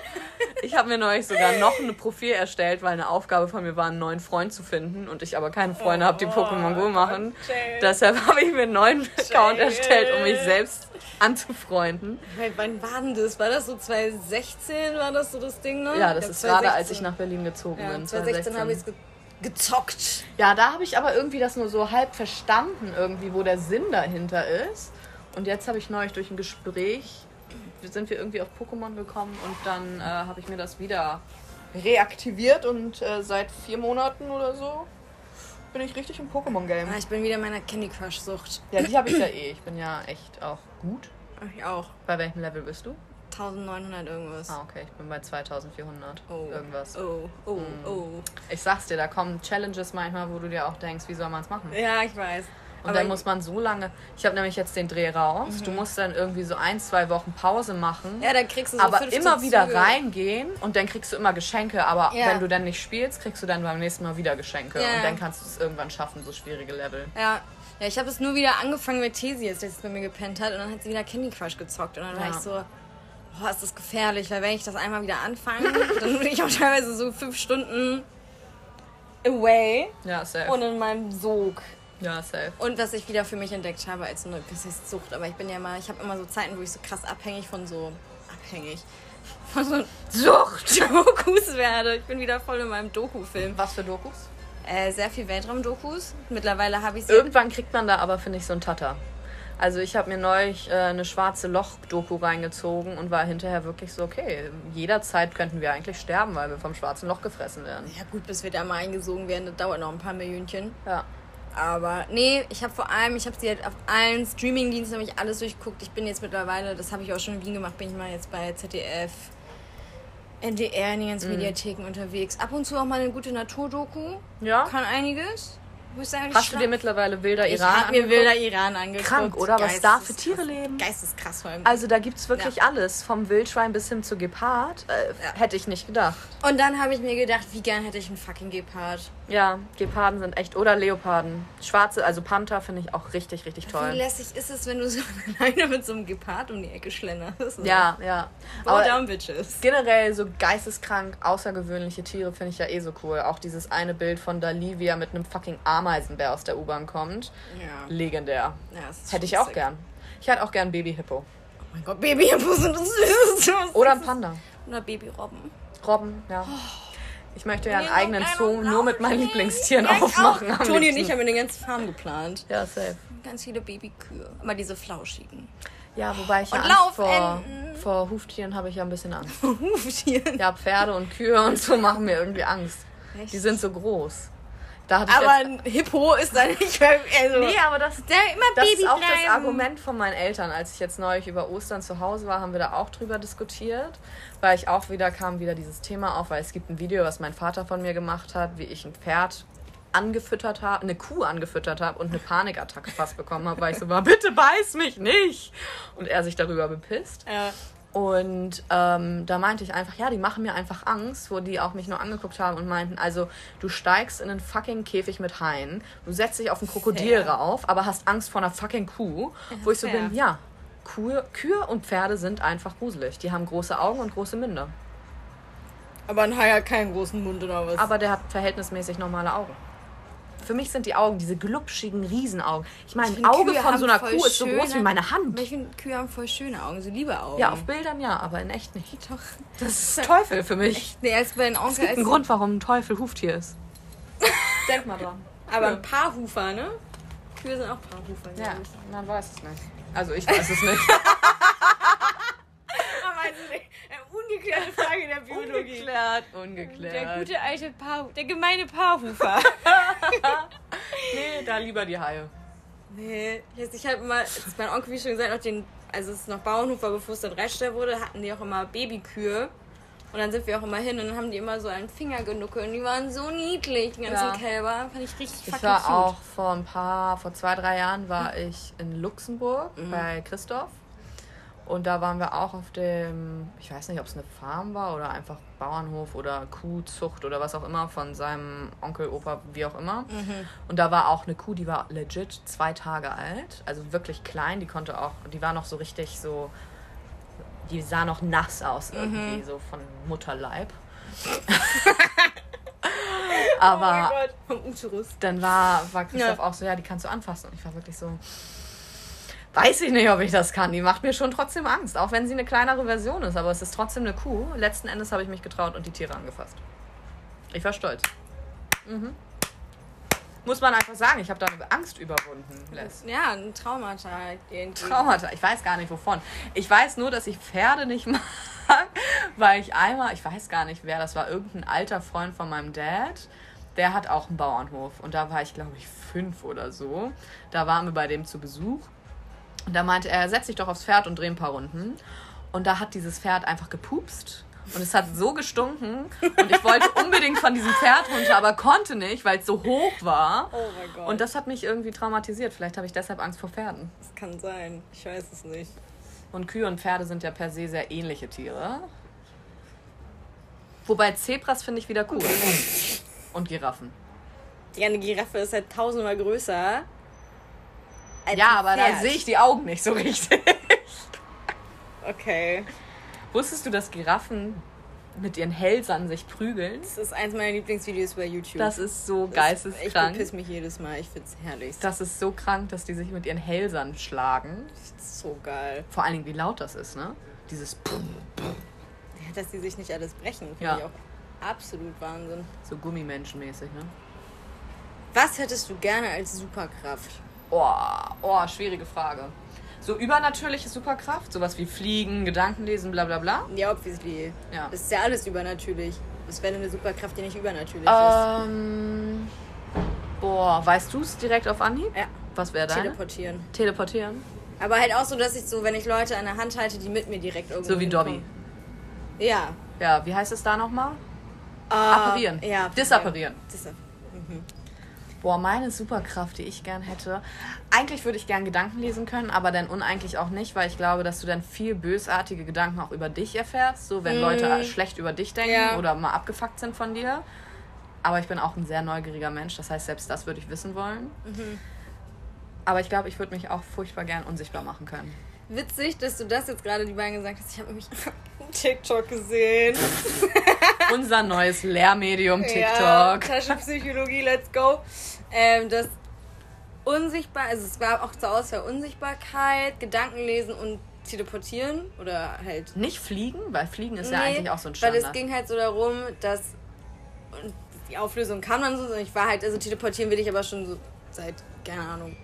Ich habe mir neulich sogar noch ein Profil erstellt, weil eine Aufgabe von mir war, einen neuen Freund zu finden und ich aber keine Freunde habe, die Pokémon Go machen. Jay. Deshalb habe ich mir einen neuen Account Jay. erstellt, um mich selbst anzufreunden. Hey, Wann war denn das? War das so 2016? War das so das Ding noch? Ja, das Ich ist gerade, als ich 2016. nach Berlin gezogen Ja, bin. 2016 habe ich es ge gezockt. Ja, da habe ich aber irgendwie das nur so halb verstanden, irgendwie, wo der Sinn dahinter ist. Und jetzt habe ich neulich durch ein Gespräch, sind wir irgendwie auf Pokémon gekommen und dann äh, habe ich mir das wieder reaktiviert und äh, seit vier Monaten oder so bin ich richtig im Pokémon-Game. Ah, ich bin wieder in meiner Candy Crush-Sucht. Ja, die habe ich ja eh. Ich bin ja echt auch gut. Ich auch. Bei welchem Level bist du? 1900 irgendwas. Ah, okay, ich bin bei 2400. Oh. Irgendwas. Oh, oh, Hm. oh. Ich sag's dir, da kommen Challenges manchmal, wo du dir auch denkst, wie soll man's machen? Ja, ich weiß. Und dann muss man so lange. Ich habe nämlich jetzt den Dreh raus. Du musst dann irgendwie so ein, zwei Wochen Pause machen. Mhm. Ja, dann kriegst du so aber 15 immer wieder Züge. reingehen und dann kriegst du immer Geschenke. Aber Ja. wenn du dann nicht spielst, kriegst du dann beim nächsten Mal wieder Geschenke. Ja. Und dann kannst du es irgendwann schaffen, so schwierige Level. Ja. Ja, ich habe es nur wieder angefangen mit Thesis, der jetzt bei mir gepennt hat. Und dann hat sie wieder Candy Crush gezockt. Und dann war Ja. ich so, boah, ist das gefährlich. Weil wenn ich das einmal wieder anfange, dann bin ich auch teilweise so fünf Stunden away Ja, safe. und in meinem Sog. Ja, safe. Und was ich wieder für mich entdeckt habe als eine heißt Sucht, aber ich bin ja mal, ich habe immer so Zeiten, wo ich so krass abhängig von so abhängig von so Sucht Dokus werde. Ich bin wieder voll in meinem Doku-Film. Was für Dokus? Äh, sehr viel Weltraum-Dokus. Mittlerweile habe ich sie. Irgendwann kriegt man da aber, finde ich, so einen Tatter. Also ich habe mir neulich äh, eine schwarze Loch-Doku reingezogen und war hinterher wirklich so, okay, jederzeit könnten wir eigentlich sterben, weil wir vom schwarzen Loch gefressen werden. Ja gut, bis wir da mal eingesogen werden, das dauert noch ein paar Millionchen. Ja. Aber nee, ich habe vor allem, ich habe sie halt auf allen Streamingdiensten habe ich alles durchgeguckt. Ich bin jetzt mittlerweile, das habe ich auch schon in Wien gemacht, bin ich mal jetzt bei ZDF, NDR in den ganzen Mediatheken unterwegs. Ab und zu auch mal eine gute Naturdoku. Ja? Kann einiges. Ich Hast du dir mittlerweile Wilder ich Iran habe mir angeguckt? Wilder Iran angeguckt. Krank, oder? Was da für. Tiere leben? Geisteskrass vor allem. Also da gibt's wirklich Ja. alles, vom Wildschwein bis hin zu Gepard. Äh, Hätte ich nicht gedacht. Und dann habe ich mir gedacht, wie gern hätte ich einen fucking Gepard. Ja, Geparden sind echt. Oder Leoparden. Schwarze, also Panther finde ich auch richtig, richtig Wie toll. lässig ist es, wenn du so alleine mit so einem Gepard um die Ecke schlenderst? Ja, ja. Bow Aber down, bitches. generell so geisteskrank, außergewöhnliche Tiere finde ich ja eh so cool. Auch dieses eine Bild von Dali, wie er mit einem fucking Ameisenbär aus der U-Bahn kommt. Ja. Legendär. ja Hätte ich auch sick. gern. Ich hätte auch gern Baby-Hippo. Oh mein Gott, Babyhippos sind das Süßeste. Oder ein Panda. Oder Babyrobben. Robben, ja. Ich möchte ja einen eigenen Zoo nur mit meinen Lieblingstieren Ja, aufmachen. Toni und ich haben eine ganze Farm geplant. Ja, safe. Ganz viele Babykühe. Aber diese flauschigen. Ja, wobei ich ja Und Angst vor, vor Huftieren habe ich ja ein bisschen Angst. Huftieren. Ja, Pferde und Kühe und so machen mir irgendwie Angst. Echt? Die sind so groß. Da Aber ein Hippo ist da nicht mehr. Also, Nee, aber das, der immer das Baby ist auch das bleiben. Argument von meinen Eltern. Als ich jetzt neulich über Ostern zu Hause war, haben wir da auch drüber diskutiert. Weil ich auch wieder kam wieder dieses Thema auf, weil es gibt ein Video, was mein Vater von mir gemacht hat, wie ich ein Pferd angefüttert habe, eine Kuh angefüttert habe und eine Panikattacke fast bekommen habe, weil ich so war, bitte beiß mich nicht. Und er sich darüber bepisst. Ja. Und ähm, da meinte ich einfach, ja, die machen mir einfach Angst, wo die auch mich nur angeguckt haben und meinten, also du steigst in einen fucking Käfig mit Haien, du setzt dich auf ein Krokodil Fair. rauf, aber hast Angst vor einer fucking Kuh, wo ich so fair. bin, ja, Kühe, Kühe und Pferde sind einfach gruselig. Die haben große Augen und große Münder. Aber ein Hai hat keinen großen Mund oder was? Aber der hat verhältnismäßig normale Augen. Für mich sind die Augen diese glubschigen Riesenaugen. Ich meine, ein Auge Kühe von so einer Kuh ist so groß wie meine Hand. ich finde, Kühe haben voll schöne Augen, so liebe Augen. Ja, auf Bildern ja, aber in echt nicht. Doch. Das ist Teufel für mich. Nee, als bei den Es Onkel gibt einen Grund, warum ein Teufel Huftier ist. Denk mal dran. Aber ein Paarhufer, ne? Kühe sind auch Paarhufer. Ja, man weiß es nicht. Also ich weiß es nicht. Aber also eine ungeklärte Frage der Biologie. ungeklärt, ungeklärt. Der gute alte Paar, der gemeine Paarhufer. Nee, da lieber die Haie. nee, jetzt ich habe immer, das ist mein Onkel, wie schon gesagt, auch den, also es ist noch Bauernhofer, bevor es dann Reststall wurde, hatten die auch immer Babykühe. Und dann sind wir auch immer hin und dann haben die immer so einen Finger genuckelt und die waren so niedlich, die ganzen Ja. Kälber. Fand ich richtig Ich fucking war cute. auch vor ein paar, vor zwei, drei Jahren war ich in Luxemburg bei Christoph. Und da waren wir auch auf dem, ich weiß nicht, ob es eine Farm war oder einfach Bauernhof oder Kuhzucht oder was auch immer von seinem Onkel, Opa, wie auch immer. Und da war auch eine Kuh, die war legit zwei Tage alt, also wirklich klein. Die konnte auch, die war noch so richtig so, die sah noch nass aus irgendwie, so von Mutterleib. Aber oh vom Uterus. dann war, war Christoph Ja. auch so, ja, die kannst du anfassen. Und ich war wirklich so, weiß ich nicht, ob ich das kann. Die macht mir schon trotzdem Angst, auch wenn sie eine kleinere Version ist. Aber es ist trotzdem eine Kuh. Letzten Endes habe ich mich getraut und die Tiere angefasst. Ich war stolz. Mhm. Muss man einfach sagen, ich habe da Angst überwunden, Les. Ja, ein Traumata irgendwie. Traumata. Ich weiß gar nicht wovon. Ich weiß nur, dass ich Pferde nicht mag, war ich einmal, ich weiß gar nicht wer, das war irgendein alter Freund von meinem Dad. Der hat auch einen Bauernhof und da war ich, glaube ich, fünf oder so. Da waren wir bei dem zu Besuch und da meinte er, setz dich doch aufs Pferd und dreh ein paar Runden. Und da hat dieses Pferd einfach gepupst. Und es hat so gestunken. Und ich wollte unbedingt von diesem Pferd runter, aber konnte nicht, weil es so hoch war. Oh mein Gott. Und das hat mich irgendwie traumatisiert. Vielleicht habe ich deshalb Angst vor Pferden. das kann sein. Ich weiß es nicht. Und Kühe und Pferde sind ja per se sehr ähnliche Tiere. Wobei Zebras finde ich wieder cool. Und Giraffen. Ja, eine Giraffe ist halt tausendmal größer. Als Ja, ein aber da Pferd. sehe ich die Augen nicht so richtig. Okay. Wusstest du, dass Giraffen mit ihren Hälsern sich prügeln? Das ist eins meiner Lieblingsvideos bei YouTube. Das ist so Ich geisteskrank. bepiss mich jedes Mal. Ich find's herrlich. Das ist so krank, dass die sich mit ihren Hälsern schlagen. Das ist so geil. Vor allen Dingen, wie laut das ist, ne? Dieses Ja, dass die sich nicht alles brechen, finde Ja. ich auch absolut Wahnsinn. so Gummimenschenmäßig, ne? Was hättest du gerne als Superkraft? Oh, oh, schwierige Frage. So übernatürliche Superkraft, sowas wie Fliegen, Gedankenlesen, bla bla bla. Ja, obviously. Ja. Das ist ja alles übernatürlich. Das wäre eine Superkraft, die nicht übernatürlich Ähm, boah, weißt du es direkt auf Anhieb? ist. Ja. Was wäre deine? Teleportieren. Teleportieren. Aber halt auch so, dass ich so, wenn ich Leute an der Hand halte, die mit mir direkt irgendwo So wie Dobby. Ja. Ja, wie heißt es da nochmal? Ah, Apparieren. Ja. Disapparieren. Disa Boah, meine Superkraft, die ich gern hätte. Eigentlich würde ich gern Gedanken lesen können, aber dann uneigentlich auch nicht, weil ich glaube, dass du dann viel bösartige Gedanken auch über dich erfährst. So, wenn Leute schlecht über dich denken Ja. oder mal abgefuckt sind von dir. Aber ich bin auch ein sehr neugieriger Mensch, das heißt, selbst das würde ich wissen wollen. Aber ich glaube, ich würde mich auch furchtbar gern unsichtbar machen können. Witzig, dass du das jetzt gerade die beiden gesagt hast. Ich habe nämlich TikTok gesehen. Unser neues Lehrmedium Ja, TikTok. Taschenpsychologie, let's go. Ähm, das unsichtbar, also es war auch zur Auswahl Unsichtbarkeit, Gedankenlesen und Teleportieren oder halt. Nicht fliegen, weil Fliegen ist ja Nee, eigentlich auch so ein Weil Standard. es ging halt so darum, dass und die Auflösung kam dann so und ich war halt, also teleportieren will ich aber schon so seit, keine Ahnung,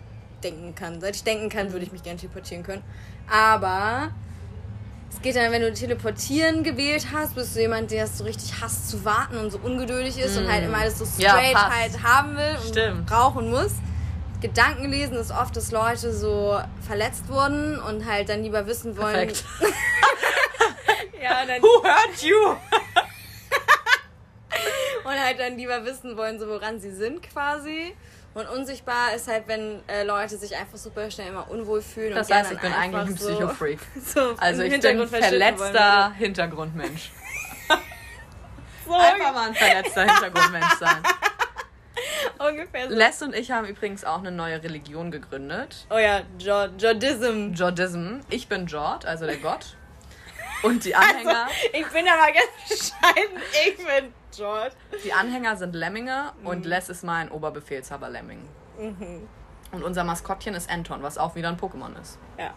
denken kann. Seit ich denken kann, würde ich mich gerne teleportieren können. Aber es geht dann, wenn du teleportieren gewählt hast, bist du jemand, der es so richtig hasst zu warten und so ungeduldig ist und halt immer alles so Mm. Ja, straight passt. halt haben will und Stimmt. brauchen muss. Gedanken lesen ist oft, dass Leute so verletzt wurden und halt dann lieber wissen wollen. Ja, dann Who hurt you? und halt dann lieber wissen wollen, so woran sie sind quasi. Und unsichtbar ist halt, wenn äh, Leute sich einfach super schnell immer unwohl fühlen. Das und heißt, ich bin eigentlich ein einfach so- Psychofreak. So Also ich bin verletzter Hintergrundmensch. würde. Einfach mal ein verletzter Hintergrundmensch sein. So, ungefähr so. Les und ich haben übrigens auch eine neue Religion gegründet. Oh ja, Jo- Jordism. Jordism. Ich bin Jord, also der Gott. Und die Anhänger, Ich bin aber ganz bescheiden. Ich bin Jord. die Anhänger sind Lemminge Mhm. und Les ist mein Oberbefehlshaber Lemming. Und unser Maskottchen ist Anton, was auch wieder ein Pokémon ist. Ja.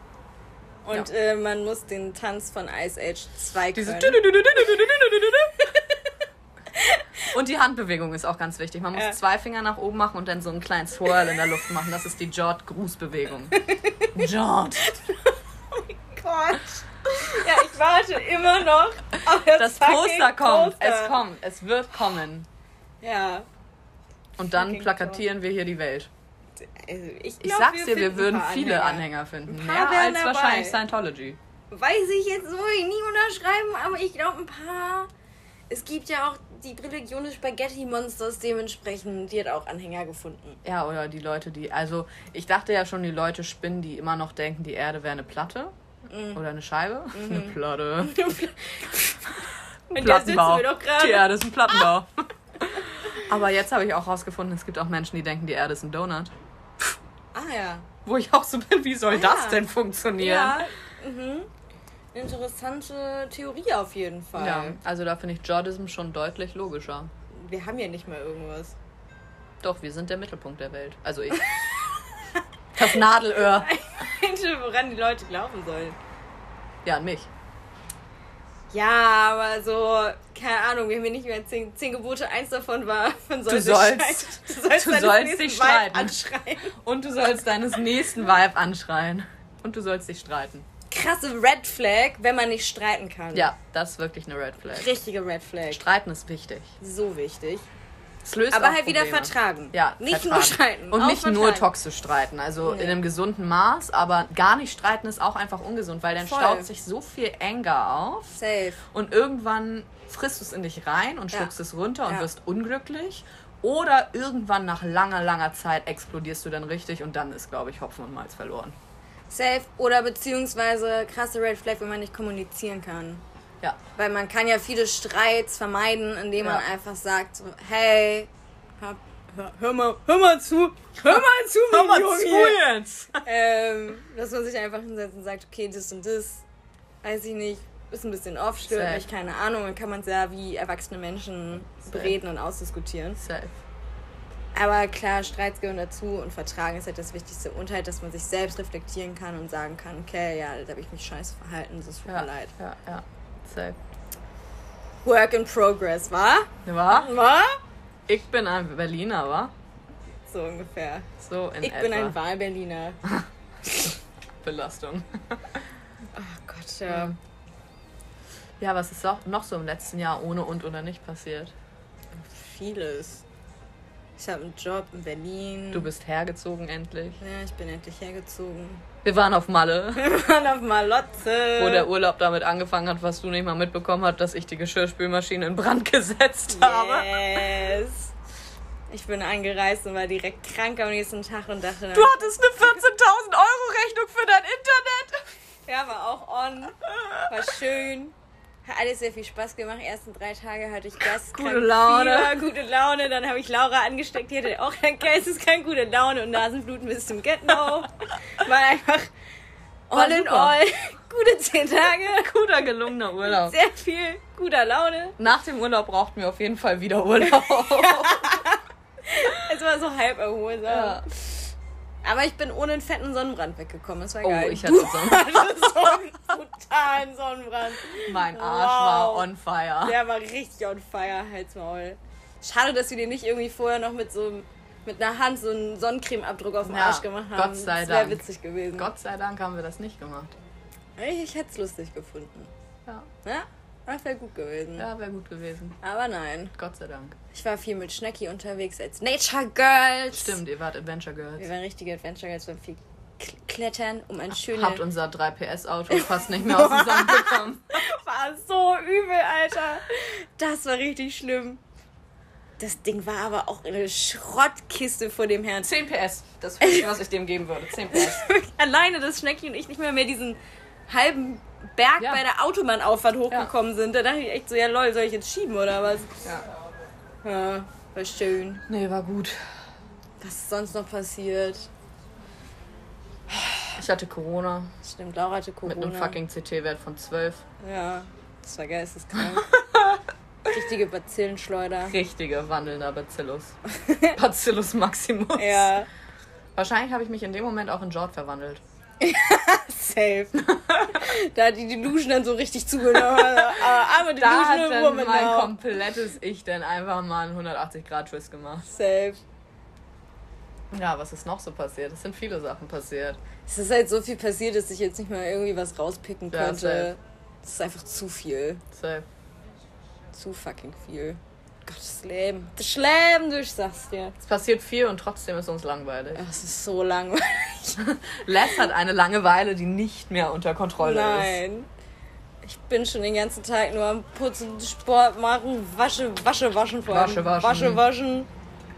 Und Ja. äh, man muss den Tanz von Ice Age 2 Diese können. Und die Handbewegung ist auch ganz wichtig. Man muss Ja. zwei Finger nach oben machen und dann so einen kleinen Swirl in der Luft machen. Das ist die Jord-Grußbewegung. Jord. Gott. Ja, ich warte immer noch auf das, Das Poster kommt. Poster. Es kommt. Es wird kommen. Ja. Und dann Fucking plakatieren wir hier die Welt. Also ich, Ich glaub, sag's dir, wir finden würden viele Anhänger finden. Ein paar Mehr als dabei. wahrscheinlich Scientology. Weiß ich jetzt so nie unterschreiben, aber ich glaube ein paar. Es gibt ja auch die Religion des Spaghetti Monsters dementsprechend, die hat auch Anhänger gefunden. Ja, oder die Leute, die. Also, ich dachte ja schon, die Leute spinnen, die immer noch denken, die Erde wäre eine Platte. Mhm. Oder eine Scheibe. Eine Platte. Und da sitzen wir doch Die. Erde ist ein Plattenbau. Aber jetzt habe ich auch rausgefunden, es gibt auch Menschen, die denken, die Erde ist ein Donut. Ah ja. Wo ich auch so bin, wie soll Ah, das ja. denn funktionieren? Ja. Mhm. Interessante Theorie auf jeden Fall. Ja, also da finde ich Jordism schon deutlich logischer. Wir haben ja nicht mal irgendwas. Doch, wir sind der Mittelpunkt der Welt. Also ich. Das Nadelöhr. Woran die Leute glauben sollen. Ja, an mich. Ja, aber so, keine Ahnung, wir haben hier nicht mehr zehn, zehn Gebote. Eins davon war, man soll Du sich sollst- du sollst, du sollst dich streiten. anschreien. Und du sollst deines nächsten Vibe anschreien. Und du sollst dich streiten. krasse Red Flag, wenn man nicht streiten kann. Ja, das ist wirklich eine Red Flag. Richtige Red Flag. Streiten ist wichtig. So wichtig. Es löst Aber halt wieder Probleme. vertragen. Ja, Nicht vertragen. nur streiten. Und nicht nur toxisch streiten. Also Nee. in einem gesunden Maß, aber gar nicht streiten ist auch einfach ungesund, weil dann Voll. staut sich so viel Anger auf Safe. und irgendwann frisst du es in dich rein und Ja. schluckst es runter und Ja. wirst unglücklich. Oder irgendwann nach langer, langer Zeit explodierst du dann richtig und dann ist, glaube ich, Hopfen und Malz verloren. Safe. Oder beziehungsweise krasse Red Flag, wenn man nicht kommunizieren kann. Ja. Weil man kann ja viele Streits vermeiden, indem man Ja. einfach sagt, so, hey, hör, hör, hör, mal, hör mal zu, hör mal zu, mein Junge. jetzt! Ähm, dass man sich einfach hinsetzt und sagt, okay, das und das, weiß ich nicht, ist ein bisschen off, stört Safe. mich, keine Ahnung. Dann kann man es ja wie erwachsene Menschen bereden und ausdiskutieren. Safe. Aber klar, Streits gehören dazu und Vertragen ist halt das Wichtigste. Und halt, dass man sich selbst reflektieren kann und sagen kann, okay, ja, da habe ich mich scheiße verhalten, das tut Ja, mir leid. ja, ja. Safe. Work in progress, wa? Wa? Wa? Ich bin ein Berliner, wa? So ungefähr. So in Ich etwa. bin ein Wahlberliner. Belastung. Oh Gott, ja. Ja, was ist auch noch so im letzten Jahr ohne und oder nicht passiert? Vieles. Ich habe einen Job in Berlin. Du bist hergezogen endlich. Ja, ich bin endlich hergezogen. Wir waren auf Malle, Wir waren auf Malotze. wo der Urlaub damit angefangen hat, was du nicht mal mitbekommen hast, dass ich die Geschirrspülmaschine in Brand gesetzt habe. Yes. Ich bin angereist und war direkt krank am nächsten Tag und dachte dann, Du hattest eine 14.000 Euro Rechnung für dein Internet. ja, war auch on. War schön. Hat alles sehr viel Spaß gemacht. Ersten drei Tage hatte ich geisteskrank Gute Laune. Fieber, gute Laune. Dann habe ich Laura angesteckt, die hatte auch geisteskrank gute Laune und Nasenbluten bis zum Get-No. War einfach all in all gute zehn Tage. Guter gelungener Urlaub. Sehr viel guter Laune. Nach dem Urlaub brauchten wir auf jeden Fall wieder Urlaub. Es war so halb erholsam. Ja. Aber ich bin ohne einen fetten Sonnenbrand weggekommen. Das war Oh, geil. ich hatte du so einen brutalen Sonnenbrand. Mein Arsch war Wow. on fire. Der war richtig on fire, Halsmaul. Schade, dass wir dir nicht irgendwie vorher noch mit so mit einer Hand so einen Sonnencremeabdruck auf dem Ja, Arsch gemacht haben. Gott sei das wäre Dank. witzig gewesen. Gott sei Dank haben wir das nicht gemacht. Ich, ich hätte es lustig gefunden. Ja, Ja? Das wäre gut gewesen. ja wäre gut gewesen. Aber nein. Gott sei Dank. Ich war viel mit Schnecki unterwegs als Nature Girls. Stimmt, ihr wart Adventure Girls. Wir waren richtige Adventure Girls, wir haben viel klettern, um ein schönes... Habt unser 3PS-Auto fast nicht mehr aus dem Sand bekommen. war so übel, Alter. Das war richtig schlimm. Das Ding war aber auch eine Schrottkiste vor dem Herrn. 10 PS. Das höchste, was ich dem geben würde. 10 PS. Alleine, dass Schnecki und ich nicht mehr mehr diesen halben Berg Ja. bei der Autobahnauffahrt hochgekommen sind. Da dachte ich echt so, ja lol, soll ich jetzt schieben oder was? Ja. Ja, war schön. Nee, war gut. Was ist sonst noch passiert? Ich hatte Corona Stimmt, Laura hatte Corona. mit einem fucking CT-Wert von 12. Ja, das war geisteskrank. Richtige Bazillenschleuder. Richtiger wandelnder Bacillus. Bacillus Maximus. Ja, Wahrscheinlich habe ich mich in dem Moment auch in Jord verwandelt. safe. da hat die Delusion dann so richtig zugenommen. Aber arme Da hat dann Woman mein now. komplettes Ich dann einfach mal einen 180-Grad-Twist gemacht. Safe. Ja, was ist noch so passiert? Es sind viele Sachen passiert. Es ist halt so viel passiert, dass ich jetzt nicht mal irgendwie was rauspicken Ja, könnte. safe. Das ist einfach zu viel. Safe. Zu fucking viel. Gott, das Leben. Das Leben, du, ich sag's dir. Es passiert viel und trotzdem ist uns langweilig. Ach, es ist so langweilig. Les hat eine Langeweile, die nicht mehr unter Kontrolle ist. Nein. Ich bin schon den ganzen Tag nur am Putzen, Sport machen, Wasche, Wasche, waschen vor allem. Wasche, waschen. Wasche, waschen.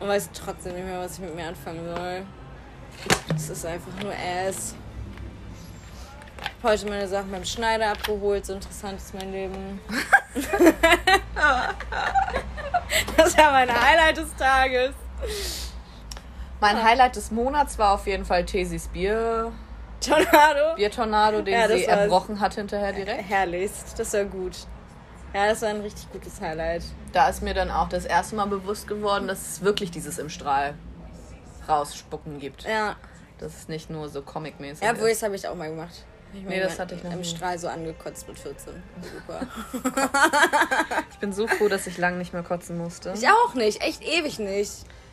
Und weiß trotzdem nicht mehr, was ich mit mir anfangen soll. Es ist einfach nur Ass. Heute meine Sachen beim Schneider abgeholt. So interessant ist mein Leben. das war mein Highlight des Tages. Mein Highlight des Monats war auf jeden Fall Tesis Bier, Tornado. Biertornado, den Ja, sie erbrochen hat hinterher direkt. Herrlichst. Das war gut. Ja, das war ein richtig gutes Highlight. Da ist mir dann auch das erste Mal bewusst geworden, dass es wirklich dieses im Strahl rausspucken gibt. Ja. Das ist nicht nur so comic-mäßig. Ja, ist. das habe ich auch mal gemacht. Ich Nee, das hatte ich noch Im nie. Strahl so angekotzt mit 14. Super. Ich bin so froh, dass ich lange nicht mehr kotzen musste. Ich auch nicht. Echt ewig nicht.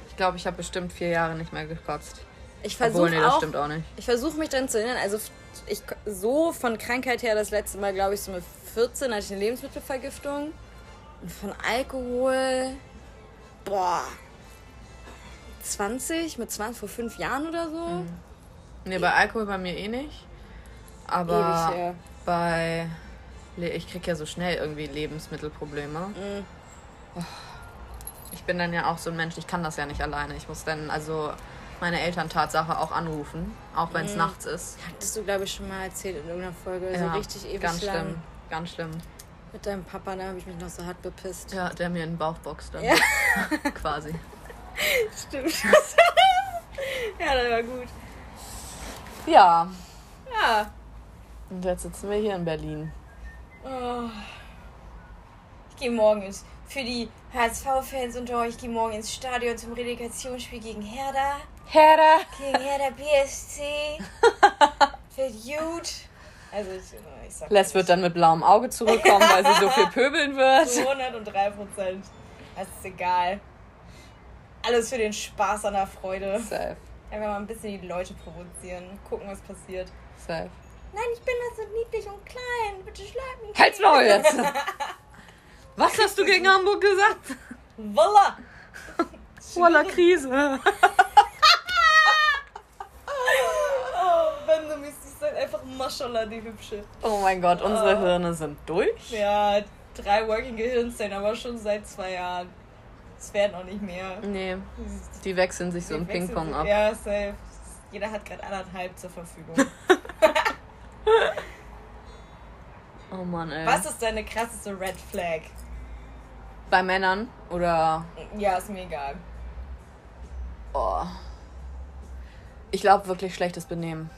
Ich glaube, ich habe bestimmt vier Jahre nicht mehr gekotzt. Ich versuche nee, das auch. stimmt auch nicht. Ich versuche mich dann zu erinnern. Also ich so von Krankheit her das letzte Mal, glaube ich, so mit 14 hatte ich eine Lebensmittelvergiftung. Und von Alkohol, boah, 20, mit 20, vor fünf Jahren oder so. Nee, bei Alkohol bei mir eh nicht. Aber Ewig her. bei. Ich krieg ja so schnell irgendwie Lebensmittelprobleme. Mhm. Ich bin dann ja auch so ein Mensch, ich kann das ja nicht alleine. Ich muss dann also meine Eltern Tatsache auch anrufen, auch wenn es Mhm. nachts ist. Hattest du, glaube ich, schon mal erzählt in irgendeiner Folge. Ja, so richtig ewig ganz lang. schlimm. Ganz schlimm. Mit deinem Papa, da habe ich mich noch so hart bepisst. Ja, der mir in den Bauch boxt dann. Ja. Quasi. Stimmt. ja, das war gut. Ja. Ja. Und jetzt sitzen wir hier in Berlin. Oh. Ich gehe morgen ins, für die HSV-Fans unter euch, ich gehe morgen ins Stadion zum Relegationsspiel gegen Hertha. Herda! Gegen Hertha BSC. Wird gut. Also ich, ich sag Les wird dann mit blauem Auge zurückkommen, weil sie so viel pöbeln wird. zu 103 Prozent. Das ist egal. Alles für den Spaß an der Freude. Safe. Einfach mal ein bisschen die Leute provozieren. Gucken, was passiert. Safe. Nein, ich bin doch so niedlich und klein. Bitte schlag mich. Halt's Maul jetzt! Was hast du gegen Hamburg gesagt? Voila! Voller Krise. Oh, wenn du mich siehst, dann einfach Maschallah, die hübsche. Oh mein Gott, unsere Oh. Hirne sind durch. Ja, drei Working Gehirnzellen, aber schon seit zwei Jahren. Es werden auch nicht mehr. Nee, die wechseln sich so im Die Ping-Pong ab. Ja, safe. Jeder hat gerade anderthalb zur Verfügung. Oh Mann, ey. Was ist deine krasseste Red Flag? Bei Männern oder. Ja, ist mir egal. Oh. Ich glaube wirklich schlechtes Benehmen.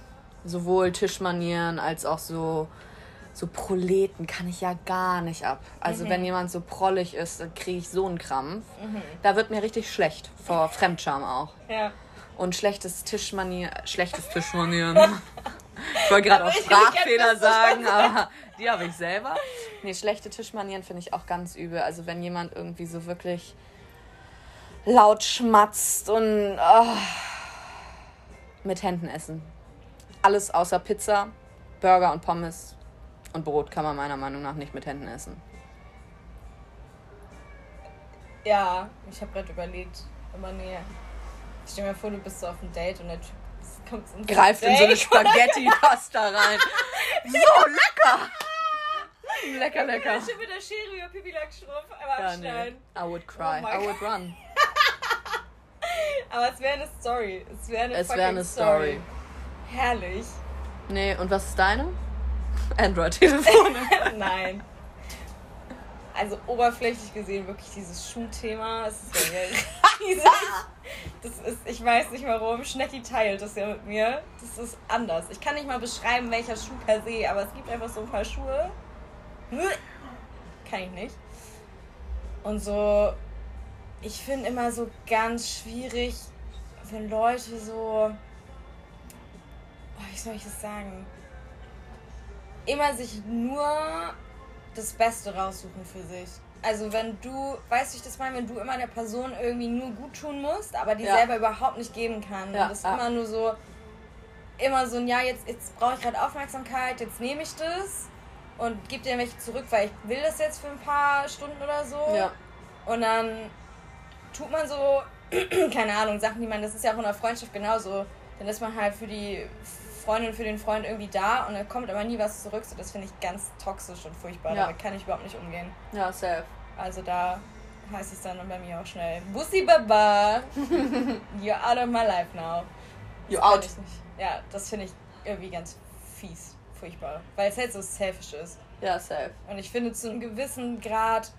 Sowohl Tischmanieren als auch so. So Proleten kann ich ja gar nicht ab. Also wenn jemand so prollig ist, dann kriege ich so einen Krampf. Da wird mir richtig schlecht. Vor Fremdscham auch. Ja. Und schlechtes Tischmanier, schlechtes Tischmanieren. ich wollte gerade auch ich Sprachfehler sagen, aber die habe ich selber. Nee, schlechte Tischmanieren finde ich auch ganz übel. Also wenn jemand irgendwie so wirklich laut schmatzt und ah, mit Händen essen. Alles außer Pizza, Burger und Pommes und Brot kann man meiner Meinung nach nicht mit Händen essen. Ja, ich habe gerade überlegt. Aber nee. Stell dir mal vor, du bist so auf einem Date und der Typ kommt ins Greift in so eine. Spaghetti-Pasta rein. So lecker! Lecker, lecker. Ja, schon mit der Schere über Pipi Langstrumpf Ja, nee. I would cry. Oh I would run. Aber es wäre eine Story. Es wäre eine Es wäre eine Story. Herrlich. Nee, und was ist deine? Android-Telefon. Nein. Also oberflächlich gesehen wirklich dieses Schuhthema. Es ist ja riesig. Das ist, ich weiß nicht warum. Schnecki teilt das ja mit mir. Das ist anders. Ich kann nicht mal beschreiben, welcher Schuh per se, aber es gibt einfach so ein paar Schuhe. Kann ich nicht. Und so, ich finde immer so ganz schwierig, wenn Leute so. Oh, wie soll ich das sagen? Immer sich nur das Beste raussuchen für sich. Also wenn du, weißt du, ich das meine, wenn du immer der Person irgendwie nur gut tun musst, aber die Ja. selber überhaupt nicht geben kann. Ja, das ja. immer nur so, immer so ein, ja, jetzt, jetzt brauche ich gerade Aufmerksamkeit, jetzt nehme ich das und gebe dir welche zurück, weil ich will das jetzt für ein paar Stunden oder so. ja. Und dann tut man so, keine Ahnung, Sachen, die man, das ist ja auch in der Freundschaft genauso. Dann ist man halt für die Freundin, für den Freund irgendwie da und dann kommt aber nie was zurück. So, das finde ich ganz toxisch und furchtbar. Ja. Damit kann ich überhaupt nicht umgehen. Ja, safe. Also da heißt es dann bei mir auch schnell, Bussi Baba, you're out of my life now. You Das kann out. Ja, das finde ich irgendwie ganz fies, furchtbar. Weil es halt so selfish ist. Ja, safe. Und ich finde, zu einem gewissen Grad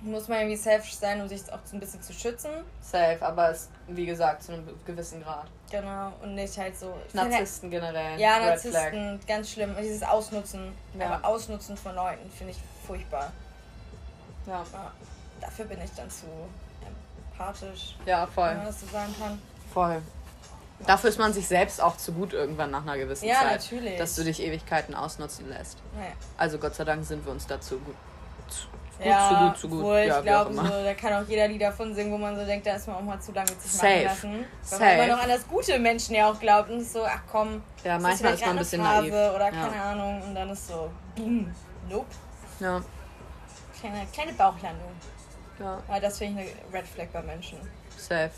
muss man irgendwie selfish sein, um sich auch so ein bisschen zu schützen. Safe, aber es, wie gesagt, zu einem gewissen Grad. Genau. Und nicht halt so. finde halt- Narzissten generell. Ja, Red Flag. Narzissten, ganz schlimm. Und dieses Ausnutzen. Ja. Aber Ausnutzen von Leuten finde ich furchtbar. Ja. Ja, dafür bin ich dann zu empathisch, ja, wenn voll. man das so sagen kann. Voll. Dafür ist man sich selbst auch zu gut irgendwann nach einer gewissen Ja, Zeit. natürlich. Dass du dich Ewigkeiten ausnutzen lässt. Naja. Also Gott sei Dank sind wir uns dazu gut Gut, ja, zu gut, zu gut. Obwohl, Ja, ich glaube, so, da kann auch jeder Lied davon singen, wo man so denkt, da ist man auch mal zu lange sich Safe. machen lassen. Weil Safe. man immer noch an das gute Menschen ja auch glaubt und ist so, ach komm, Ja, das manchmal ist, ist man ein bisschen Phase naiv. Oder Ja. keine Ahnung und dann ist so, boom, nope. Ja. Kleine, kleine Bauchlandung. ja, Aber das finde ich eine Red Flag bei Menschen. safe.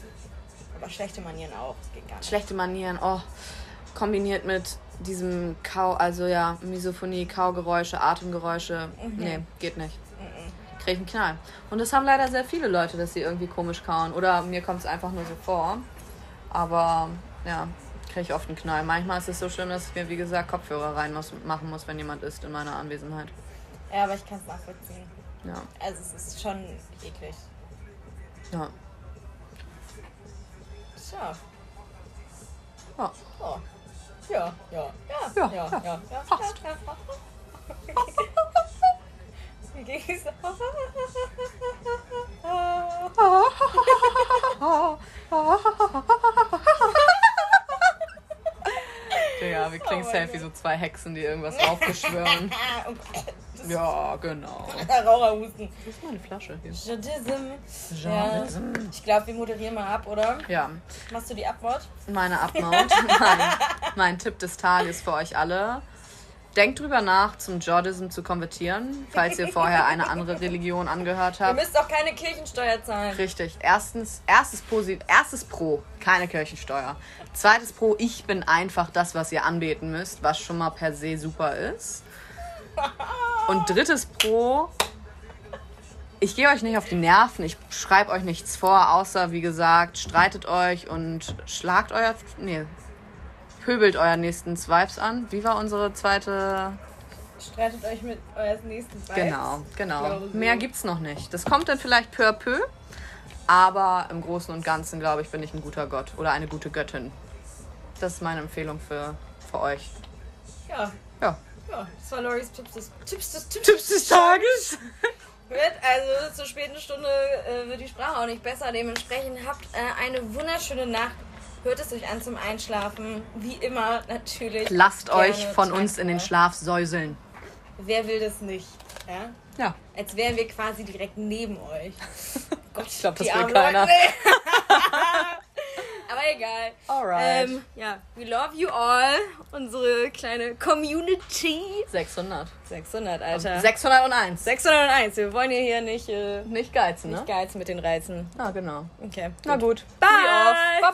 Aber schlechte Manieren auch, das geht gar nicht. Schlechte Manieren, oh. Kombiniert mit diesem Kau, also ja, Misophonie, Kaugeräusche, Atemgeräusche. Nee, geht nicht. Krieg ich einen Knall. Und das haben leider sehr viele Leute, dass sie irgendwie komisch kauen. Oder mir kommt es einfach nur so vor. Aber ja, kriege ich oft einen Knall. Manchmal ist es so schlimm, dass ich mir, wie gesagt, Kopfhörer rein muss, machen muss, wenn jemand ist in meiner Anwesenheit. Ja, aber ich kann es nachvollziehen. Ja, Also es ist schon eklig. ja. So. ja. Oh. Ja, ja, ja, Ja, ja, ja, ja, ja. passt. ja, ja. Wie ging's? Digga, wir klingen safe wie so zwei Hexen, die irgendwas aufbeschwören. Ja, genau. Raucherhusten. Das ist meine Flasche hier. Jadism. Ja. Ich glaube, wir moderieren mal ab, oder? Ja, Machst du die Abwort? meine Upmode. mein, mein Tipp des Tages für euch alle. Denkt drüber nach, zum Jordism zu konvertieren, falls ihr vorher eine andere Religion angehört Ihr habt. müsst auch keine Kirchensteuer zahlen. Richtig. Erstens, erstes, Posi erstes Pro, keine Kirchensteuer. Zweites Pro, ich bin einfach das, was ihr anbeten müsst, was schon mal per se super ist. Und drittes Pro, ich gehe euch nicht auf die Nerven, ich schreibe euch nichts vor, außer wie gesagt, streitet euch und schlagt euer. Nee. Pöbelt euer nächsten Vibes an. Wie war unsere zweite Streitet euch mit eures nächsten Vibes. Genau, genau. so. Mehr gibt's noch nicht. Das kommt dann vielleicht peu à peu, aber im Großen und Ganzen, glaube ich, bin ich ein guter Gott oder eine gute Göttin. Das ist meine Empfehlung für, für euch. Ja, Ja. ja. Das war Loris Tipps des, Tipps des Tipps. Tipps des Tages. Gut, also zur späten Stunde äh, wird die Sprache auch nicht besser. Dementsprechend habt äh, eine wunderschöne Nacht. Hört es euch an zum Einschlafen. Wie immer natürlich. Lasst euch von uns in den Schlaf säuseln. Wer will das nicht? Ja? Ja. Als wären wir quasi direkt neben euch. Gott, Ich glaub, das will keiner. Aber egal. Alright. Ähm, ja, we love you all. Unsere kleine Community. 600. 600, Alter. 601. 601. Wir wollen ja hier nicht, äh, Nicht geizen, ne? nicht geizen mit den Reizen. Ah, genau. Okay. Na gut. Bye. Bye